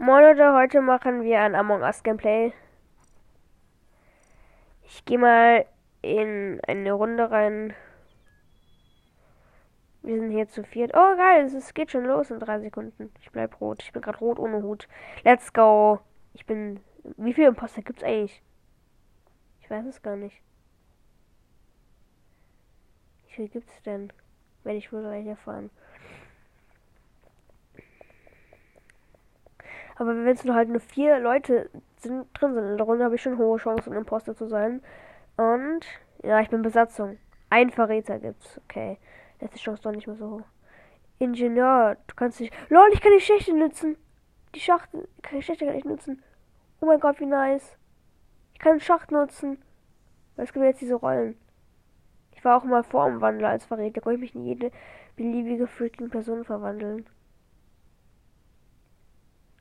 Moin Leute, heute machen wir ein Among Us Gameplay. Ich gehe mal in eine Runde rein. Wir sind hier zu viert. Oh geil, es geht schon los in drei Sekunden. Ich bleib rot. Ich bin gerade rot ohne Hut. Let's go. Ich bin. Wie viele Imposter gibt's eigentlich? Ich weiß es gar nicht. Wie viel gibt's denn? Werde ich wohl gleich erfahren. Aber wenn es nur halt nur vier Leute sind, drin sind in der Runde, habe ich schon hohe Chancen, Imposter zu sein. Und ja, ich bin Besatzung. Ein Verräter gibt's. Okay. Das ist die Chance doch nicht mehr so hoch. Ingenieur, du kannst nicht. Lol, ich kann die Schächte nutzen. Die Schachtel. Kann die Schächte gar nicht nutzen. Oh mein Gott, wie nice. Ich kann den Schacht nutzen. Es gibt jetzt diese Rollen. Ich war auch mal Formwandler als Verräter. Konnte ich mich in jede beliebige freaking Person verwandeln.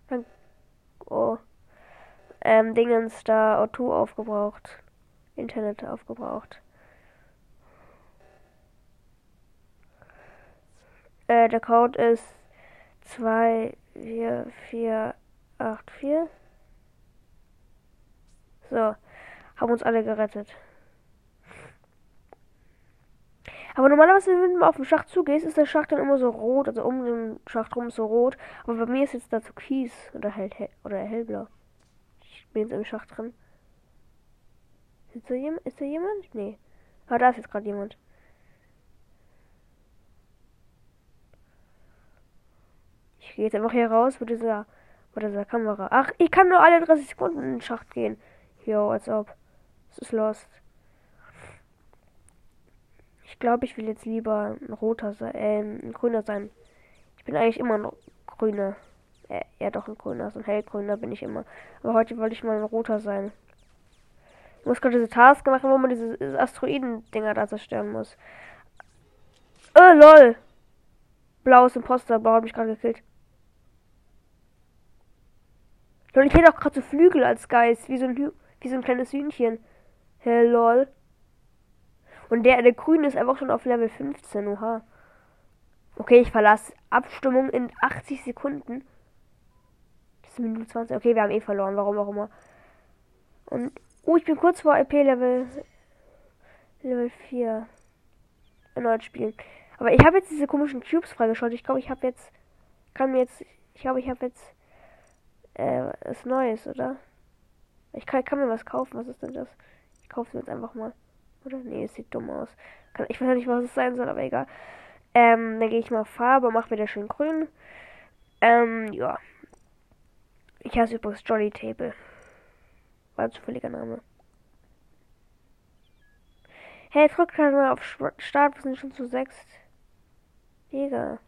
Dann, oh. Ähm, Dingens da O2 aufgebraucht. Internet aufgebraucht. Äh, der Code ist 24484. So, haben uns alle gerettet. Aber normalerweise, wenn du auf den Schacht zugehst, ist der Schacht dann immer so rot, also um den Schacht rum so rot. Aber bei mir ist jetzt da Türkis oder hell, hell oder hellblau. Ich bin jetzt im Schacht drin. Ist da jemand? Ist da jemand? Nee. Ah, da ist jetzt gerade jemand. Ich gehe jetzt einfach hier raus mit dieser, mit dieser Kamera. Ach, ich kann nur alle 30 Sekunden in den Schacht gehen. Jo, als ob. Es ist lost. Ich glaube, ich will jetzt lieber ein roter sein, äh, ein grüner sein. Ich bin eigentlich immer ein grüner. Äh, ja, doch ein grüner, so ein hellgrüner bin ich immer. Aber heute wollte ich mal ein roter sein. Ich muss gerade diese Task machen, wo man diese, Asteroiden-Dinger da zerstören muss. Oh, lol. Blaues Imposter, blau hat mich gerade gekillt. Lol, ich hätte auch gerade so Flügel als Geist, wie so ein, wie so ein kleines Hühnchen. Hey, lol. Und der, der Grüne ist einfach schon auf Level 15. Oha. Okay, ich verlasse Abstimmung in 80 Sekunden. Das ist Minute 20. Okay, wir haben eh verloren. Warum auch immer. Und. Oh, ich bin kurz vor IP Level. Level 4. Erneut spielen. Aber ich habe jetzt diese komischen Cubes freigeschaltet. Ich glaube, ich habe jetzt. Kann mir jetzt. Ich glaube, ich habe jetzt. Äh, was Neues, oder? Ich kann, kann mir was kaufen. Was ist denn das? Ich kaufe es jetzt einfach mal. Oder? Nee, es sieht dumm aus. Ich weiß nicht, was es sein soll, aber egal. Ähm, dann gehe ich mal Farbe, mache das schön grün. Ähm, ja. Ich heiße übrigens Jolly Table. War ein zufälliger Name. Hey, drück mal auf Start, wir sind schon zu sechs. Digga.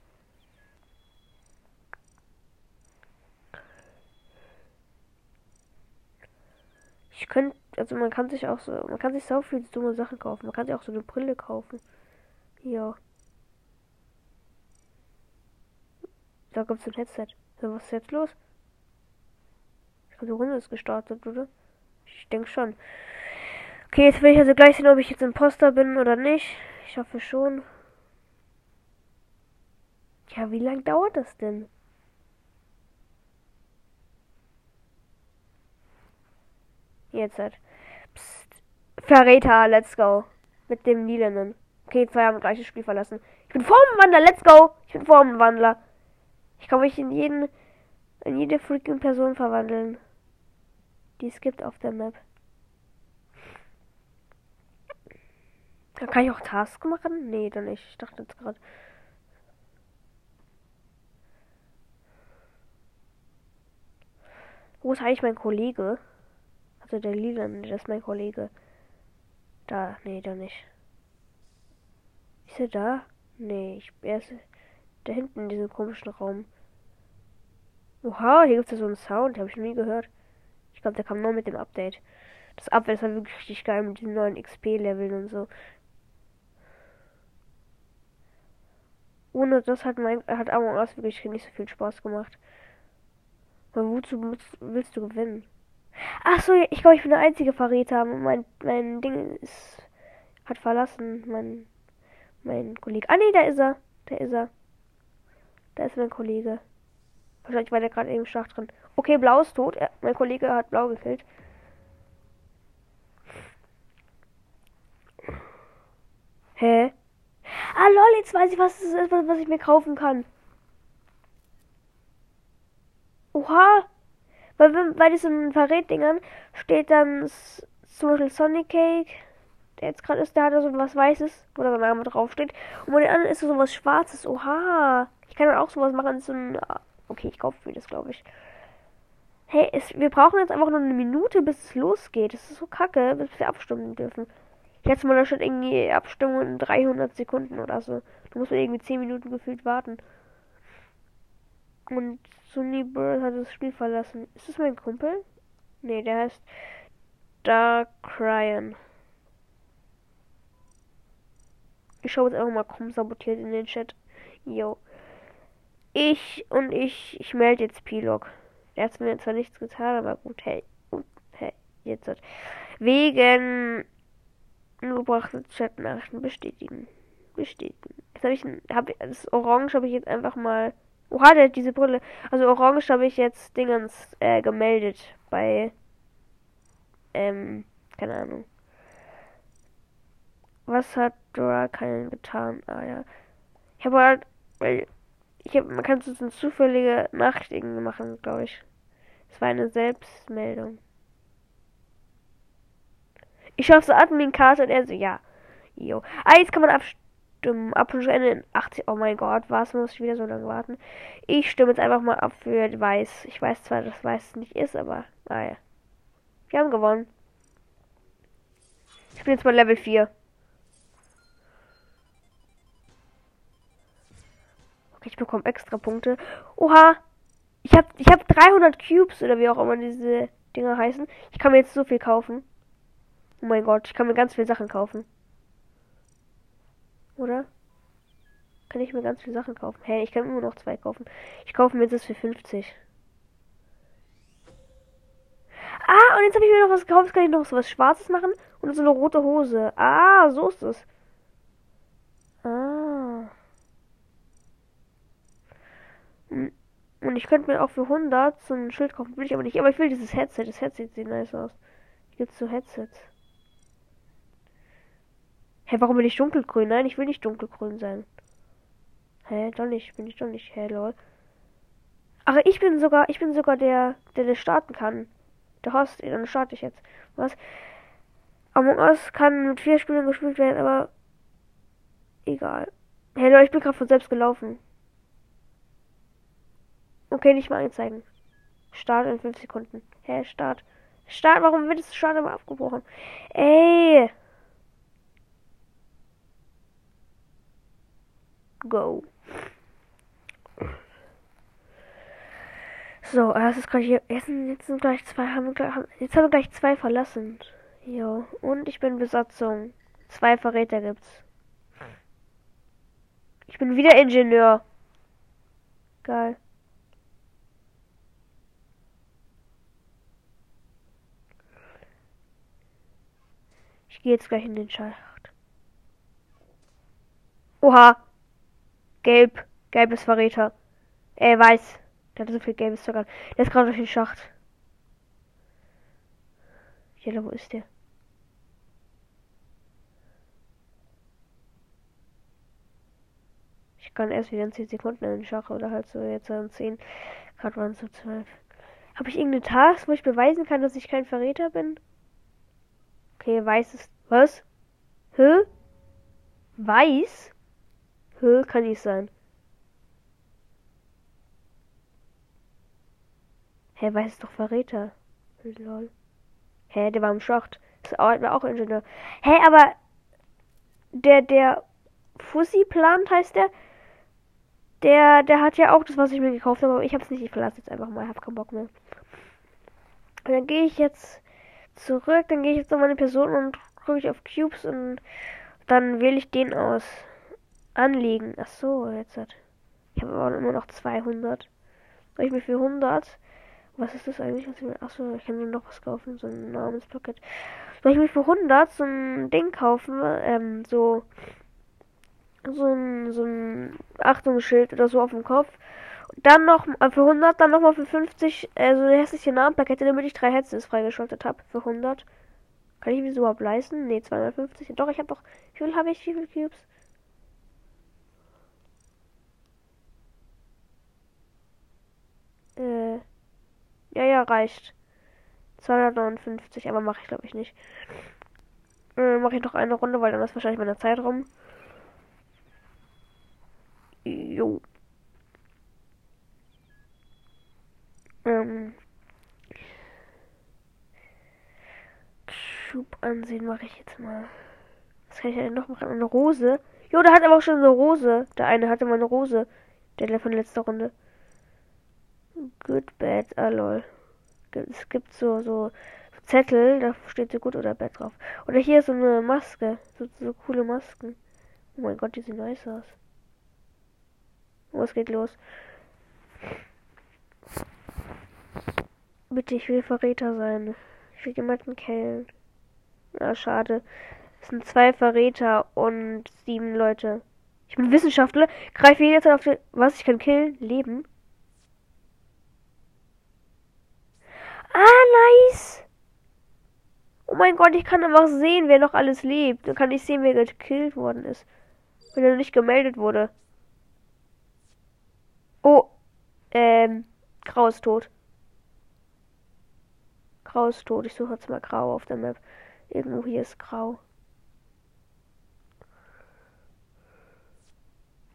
Ich könnte, also man kann sich auch so, man kann sich so viele dumme Sachen kaufen. Man kann sich auch so eine Brille kaufen. Ja. Da gibt's ein Headset. So, was ist jetzt los? Ich glaube, die Runde ist gestartet, oder? Ich denke schon. Okay, jetzt will ich also gleich sehen, ob ich jetzt Imposter bin oder nicht. Ich hoffe schon. Ja, wie lange dauert das denn? Jetzt halt. Verräter, let's go. Mit dem Lilanen. Okay, zwei haben gleiches Spiel verlassen. Ich bin Formenwandler, let's go. Ich bin Formenwandler. Ich kann mich in jeden, in jede freaking Person verwandeln, die es gibt auf der Map. Da kann ich auch Tasks machen? Nee, dann nicht. Ich dachte jetzt gerade. Wo ist eigentlich mein Kollege? Also der Lila, das ist mein Kollege. Da, nee, da nicht. Ist er da? Nee, ich, er ist da hinten in diesem komischen Raum. Oha, hier gibt es ja so einen Sound, habe ich noch nie gehört. Ich glaube, der kam nur mit dem Update. Das Update war wirklich richtig geil mit den neuen XP-Leveln und so. Ohne das hat mein hat Among Us wirklich nicht so viel Spaß gemacht. Aber wozu willst du gewinnen? Ach so, ich glaube, ich bin der einzige Verräter. Mein, mein Ding ist, hat verlassen. Mein, mein Kollege. Ah, nee, da ist er. Da ist er. Da ist mein Kollege. Wahrscheinlich war der gerade eben Schacht drin. Okay, blau ist tot. Ja, mein Kollege hat blau gekillt. Hä? Ah, lol, jetzt weiß ich, was es ist, was ich mir kaufen kann. Oha! Bei, bei diesen Verrätdingern steht dann zum Beispiel Sonic Cake, der jetzt gerade ist, der hat so was Weißes, wo der Name draufsteht. Und bei den anderen ist so was Schwarzes. Oha! Ich kann dann auch sowas machen, so ein. Okay, ich kaufe mir das, glaube ich. Hey, es, wir brauchen jetzt einfach nur eine Minute, bis es losgeht. Das ist so kacke, bis wir abstimmen dürfen. Jetzt mal da steht irgendwie Abstimmung in 300 Sekunden oder so. Da muss man irgendwie 10 Minuten gefühlt warten. Und Sunny Bird hat das Spiel verlassen. Ist das mein Kumpel? Nee, der heißt Dark Cryan. Ich schaue jetzt einfach mal komm sabotiert in den Chat. Yo. Ich und ich, ich melde jetzt Pilog. Er hat mir zwar nichts getan, aber gut, hey. Hey, jetzt. Wegen gebrachte Chatnachrichten bestätigen. Bestätigen. Jetzt habe ich ein, hab, das Orange habe ich jetzt einfach mal. Oha, der hat diese Brille. Also Orange habe ich jetzt Dingens äh, gemeldet bei ähm, keine Ahnung. Was hat Dora keinen getan? Ah ja. Ich habe halt, weil ich habe, man kann so eine zufällige Nachrichten machen, glaube ich. Es war eine Selbstmeldung. Ich schaue so Admin-Karte und er so, ja. Jo. Ah, jetzt kann man abstimmen. Abstimmungsende in 80. Oh mein Gott, was muss ich wieder so lange warten? Ich stimme jetzt einfach mal ab für Weiß. Ich weiß zwar, dass Weiß nicht ist, aber naja. Wir haben gewonnen. Ich bin jetzt bei Level 4. Okay, ich bekomme extra Punkte. Oha! Ich habe ich hab 300 Cubes oder wie auch immer diese Dinger heißen. Ich kann mir jetzt so viel kaufen. Oh mein Gott, ich kann mir ganz viele Sachen kaufen. Oder? Kann ich mir ganz viele Sachen kaufen? Hey, ich kann immer noch zwei kaufen. Ich kaufe mir das für 50. Ah, und jetzt habe ich mir noch was gekauft. Jetzt kann ich noch so was Schwarzes machen und so eine rote Hose. Ah, so ist es. Ah. Hm. Und ich könnte mir auch für 100 so ein Schild kaufen. Will ich aber nicht. Aber ich will dieses Headset. Das Headset sieht nice aus. Gibt es so Headsets. Hä, warum bin ich dunkelgrün? Nein, ich will nicht dunkelgrün sein. Hä, doch nicht. Bin ich doch nicht. Hä, lol. Ach, ich bin sogar, ich bin sogar der, der das starten kann. Der Host, dann starte ich jetzt. Was? Among Us kann mit vier Spielern gespielt werden, aber egal. Hey Leute, ich bin gerade von selbst gelaufen. Okay, nicht mal anzeigen. Start in 5 Sekunden. Hä, Start. Start, warum wird das Start immer abgebrochen? Ey! Go. So, es ist gleich hier. Jetzt sind, jetzt sind gleich zwei. Haben, haben, jetzt haben wir gleich zwei verlassen. Jo. Und ich bin Besatzung. Zwei Verräter gibt's. Ich bin wieder Ingenieur. Geil. Ich gehe jetzt gleich in den Schacht. Oha. Gelb. Gelbes Verräter. Äh, weiß. Der hat so viel gelbes Zucker. Der ist gerade durch den Schacht. Jella, wo ist der? Ich kann erst wieder in 10 Sekunden in den Schach oder halt so jetzt in 10. Gerade waren es so 12. Habe ich irgendeine Task, wo ich beweisen kann, dass ich kein Verräter bin? Okay, weiß ist. Was? Hä? Weiß? Hä? Kann nicht sein. Hä, hey, weiß doch Verräter. Lol. Hä, hey, der war im Schacht. Das war auch Ingenieur. Hä, hey, aber der, der Fussi plant heißt der. Der, der hat ja auch das, was ich mir gekauft habe, aber ich hab's nicht. Ich verlasse jetzt einfach mal. Ich hab keinen Bock mehr. Und dann gehe ich jetzt zurück. Dann gehe ich jetzt auf meine Person und drücke ich auf Cubes und dann wähle ich den aus. Anlegen. Ach so, jetzt hat. Ich habe aber immer noch 200. Soll ich mir für 100 was ist das eigentlich? Achso, ich kann mir noch was kaufen. So ein Namenspaket. Soll ich mir für 100 so ein Ding kaufen? Ähm, so. So ein, so ein Achtungsschild oder so auf dem Kopf. Dann noch äh, für 100, dann nochmal für 50 äh, so eine hässliche Namenplakette, damit ich drei Headsets freigeschaltet habe. Für 100. Kann ich mir so überhaupt leisten? Ne, 250. Doch, ich habe doch. Wie viel habe ich? Wie viele Cubes? Äh. Ja, ja, reicht. 259, aber mache ich glaube ich nicht. Äh, mache ich noch eine Runde, weil dann ist wahrscheinlich meine Zeit rum. Jo. Ähm. Schub ansehen mache ich jetzt mal. Was kann ich denn noch machen? Eine Rose? Jo, der hat aber auch schon eine Rose. Der eine hatte mal eine Rose. Der von letzter Runde. Good, bad, ah lol. Es gibt so, so Zettel, da steht so gut oder bad drauf. Oder hier so eine Maske. So, so coole Masken. Oh mein Gott, die sehen nice aus. Oh, geht los. Bitte, ich will Verräter sein. Ich will jemanden killen. Ah, schade. Es sind zwei Verräter und sieben Leute. Ich bin Wissenschaftler. Greife jederzeit auf den. Was? Ich kann killen? Leben? Ah, nice. Oh mein Gott, ich kann einfach sehen, wer noch alles lebt. Dann kann ich sehen, wer gekillt worden ist. Wenn er nicht gemeldet wurde. Oh. Ähm. Grau ist tot. Grau ist tot. Ich suche jetzt mal Grau auf der Map. Irgendwo hier ist Grau.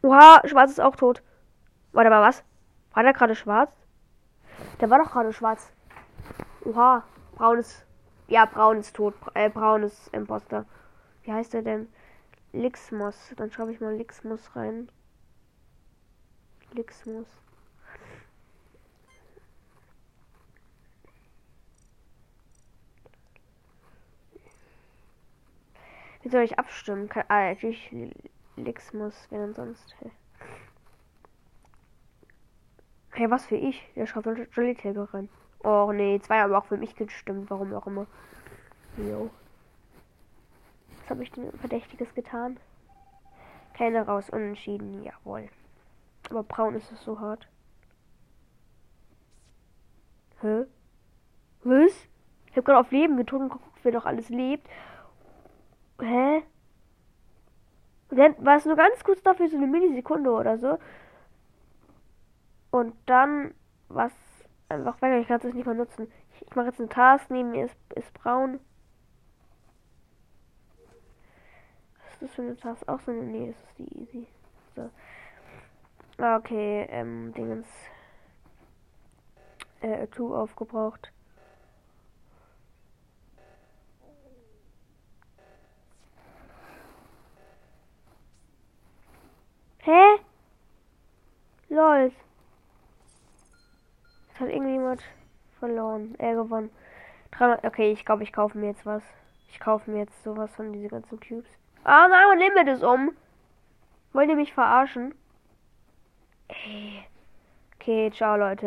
Oha, Schwarz ist auch tot. Warte mal, was? War der gerade schwarz? Der war doch gerade schwarz. Oha, braun ist. Ja, braun ist tot. Äh, braun ist Imposter. Wie heißt er denn? Lixmus. Dann schreibe ich mal Lixmus rein. Lixmus. Wie soll ich abstimmen? Kann, ah, natürlich Lixmus, wenn sonst. Hey. hey, was für ich? Der schreibt Jolly rein. Oh nee, zwei haben auch für mich gestimmt, warum auch immer. Jo. Was habe ich denn Verdächtiges getan? Keine raus, unentschieden, jawohl. Aber braun ist es so hart. Hä? Was? Ich habe gerade auf Leben gedrückt und wer doch alles lebt. Hä? Und dann war es nur ganz kurz dafür, so eine Millisekunde oder so. Und dann was einfach weg. Ich kann es nicht mal nutzen. Ich, ich mache jetzt einen Task. Neben mir ist, ist braun. Was ist das für eine Task? Auch so eine. Nee, das ist die easy. So. Ah, okay, ähm, Dingens. Äh, 2 aufgebraucht. Hä? Lol. Es hat irgendjemand verloren. Er gewonnen. 300, okay, ich glaube, ich kaufe mir jetzt was. Ich kaufe mir jetzt sowas von diese ganzen Cubes. Ah nein, mein Limit ist um. Wollt ihr mich verarschen? Ey. Okay, ciao Leute.